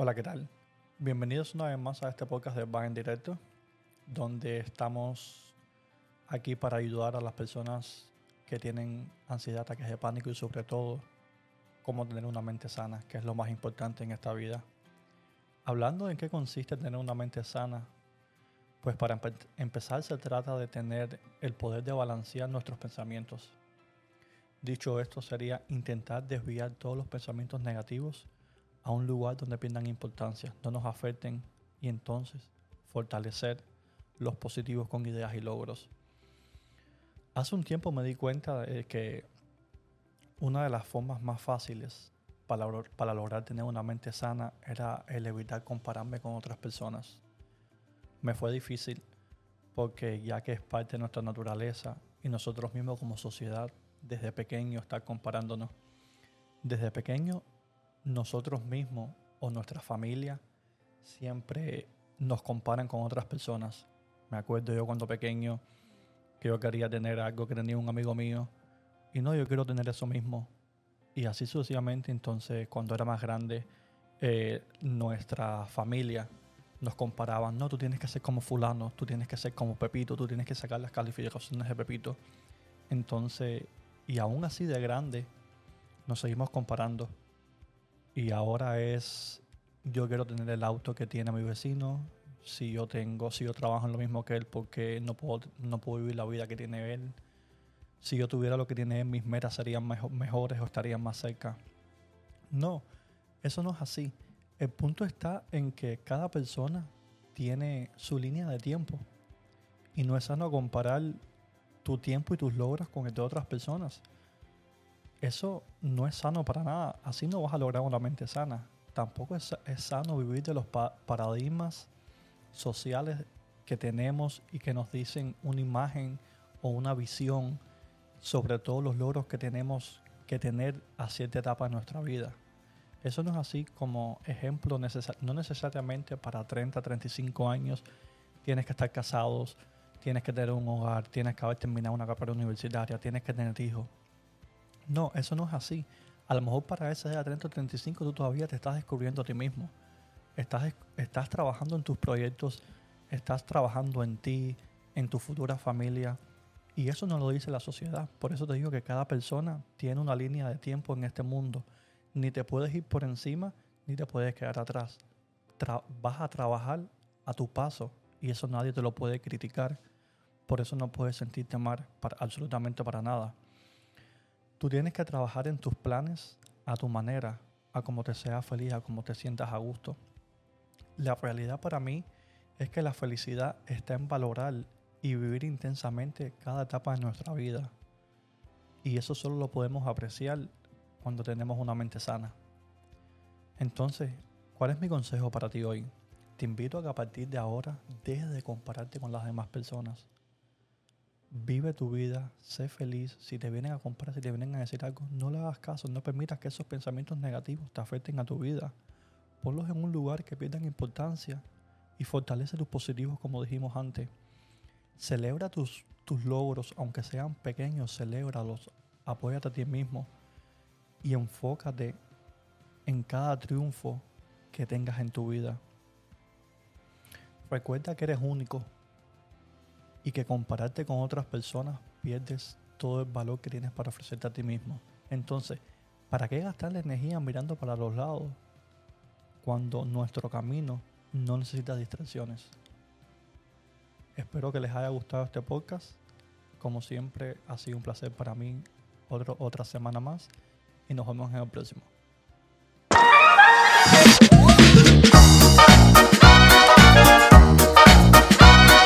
Hola, ¿qué tal? Bienvenidos una vez más a este podcast de Va en Directo, donde estamos aquí para ayudar a las personas que tienen ansiedad, ataques de pánico y sobre todo cómo tener una mente sana, que es lo más importante en esta vida. Hablando en qué consiste tener una mente sana, pues para empezar se trata de tener el poder de balancear nuestros pensamientos. Dicho esto, sería intentar desviar todos los pensamientos negativos a un lugar donde pierdan importancia, no nos afecten y entonces fortalecer los positivos con ideas y logros. Hace un tiempo me di cuenta de que una de las formas más fáciles para, para lograr tener una mente sana era el evitar compararme con otras personas. Me fue difícil porque ya que es parte de nuestra naturaleza y nosotros mismos como sociedad desde pequeño estar comparándonos. Desde pequeño nosotros mismos o nuestra familia siempre nos comparan con otras personas. Me acuerdo yo cuando pequeño que yo quería tener algo que tenía un amigo mío y no, yo quiero tener eso mismo. Y así sucesivamente, entonces cuando era más grande, eh, nuestra familia nos comparaban, no, tú tienes que ser como fulano, tú tienes que ser como Pepito, tú tienes que sacar las calificaciones de Pepito. Entonces, y aún así de grande, nos seguimos comparando. Y ahora es, yo quiero tener el auto que tiene mi vecino. Si yo tengo, si yo trabajo en lo mismo que él, porque no puedo, no puedo vivir la vida que tiene él. Si yo tuviera lo que tiene él, mis metas serían mejores o estarían más cerca. No, eso no es así. El punto está en que cada persona tiene su línea de tiempo. Y no es sano comparar tu tiempo y tus logros con el de otras personas eso no es sano para nada. Así no vas a lograr una mente sana. Tampoco es, sano vivir de los paradigmas sociales que tenemos y que nos dicen una imagen o una visión sobre todos los logros que tenemos que tener a cierta etapa de nuestra vida. Eso no es así como ejemplo, no necesariamente para 30, 35 años tienes que estar casados, tienes que tener un hogar, tienes que haber terminado una carrera universitaria, tienes que tener hijos. No, eso no es así. A lo mejor para esa edad 30 o 35 tú todavía te estás descubriendo a ti mismo. Estás, estás trabajando en tus proyectos, estás trabajando en ti, en tu futura familia. Y eso no lo dice la sociedad. Por eso te digo que cada persona tiene una línea de tiempo en este mundo. Ni te puedes ir por encima, ni te puedes quedar atrás. vas a trabajar a tu paso y eso nadie te lo puede criticar. Por eso no puedes sentirte mal absolutamente para nada. Tú tienes que trabajar en tus planes a tu manera, a como te sea feliz, a como te sientas a gusto. La realidad para mí es que la felicidad está en valorar y vivir intensamente cada etapa de nuestra vida. Y eso solo lo podemos apreciar cuando tenemos una mente sana. Entonces, ¿cuál es mi consejo para ti hoy? Te invito a que a partir de ahora dejes de compararte con las demás personas vive tu vida, sé feliz. Si te vienen a comprar, si te vienen a decir algo, no le hagas caso, no permitas que esos pensamientos negativos te afecten a tu vida. Ponlos en un lugar que pierdan importancia y fortalece tus positivos como dijimos antes. Celebra tus, tus logros, aunque sean pequeños, celébralos, apóyate a ti mismo y enfócate en cada triunfo que tengas en tu vida. Recuerda que eres único, y que compararte con otras personas pierdes todo el valor que tienes para ofrecerte a ti mismo. Entonces, ¿para qué gastar la energía mirando para los lados cuando nuestro camino no necesita distracciones? Espero que les haya gustado este podcast. Como siempre, ha sido un placer para mí otra semana más y nos vemos en el próximo.